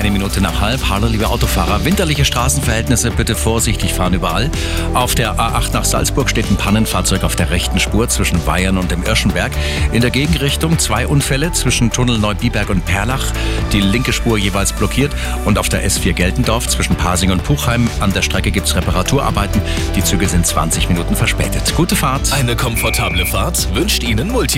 eine Minute nach halb. Hallo, liebe Autofahrer. Winterliche Straßenverhältnisse, bitte vorsichtig fahren überall. Auf der A8 nach Salzburg steht ein Pannenfahrzeug auf der rechten Spur zwischen Bayern und dem Irschenberg. In der Gegenrichtung zwei Unfälle zwischen Tunnel Neubiberg und Perlach. Die linke Spur jeweils blockiert. Und auf der S4 Geltendorf zwischen Pasing und Puchheim an der Strecke gibt es Reparaturarbeiten. Die Züge sind 20 Minuten verspätet. Gute Fahrt. Eine komfortable Fahrt wünscht Ihnen Multipol.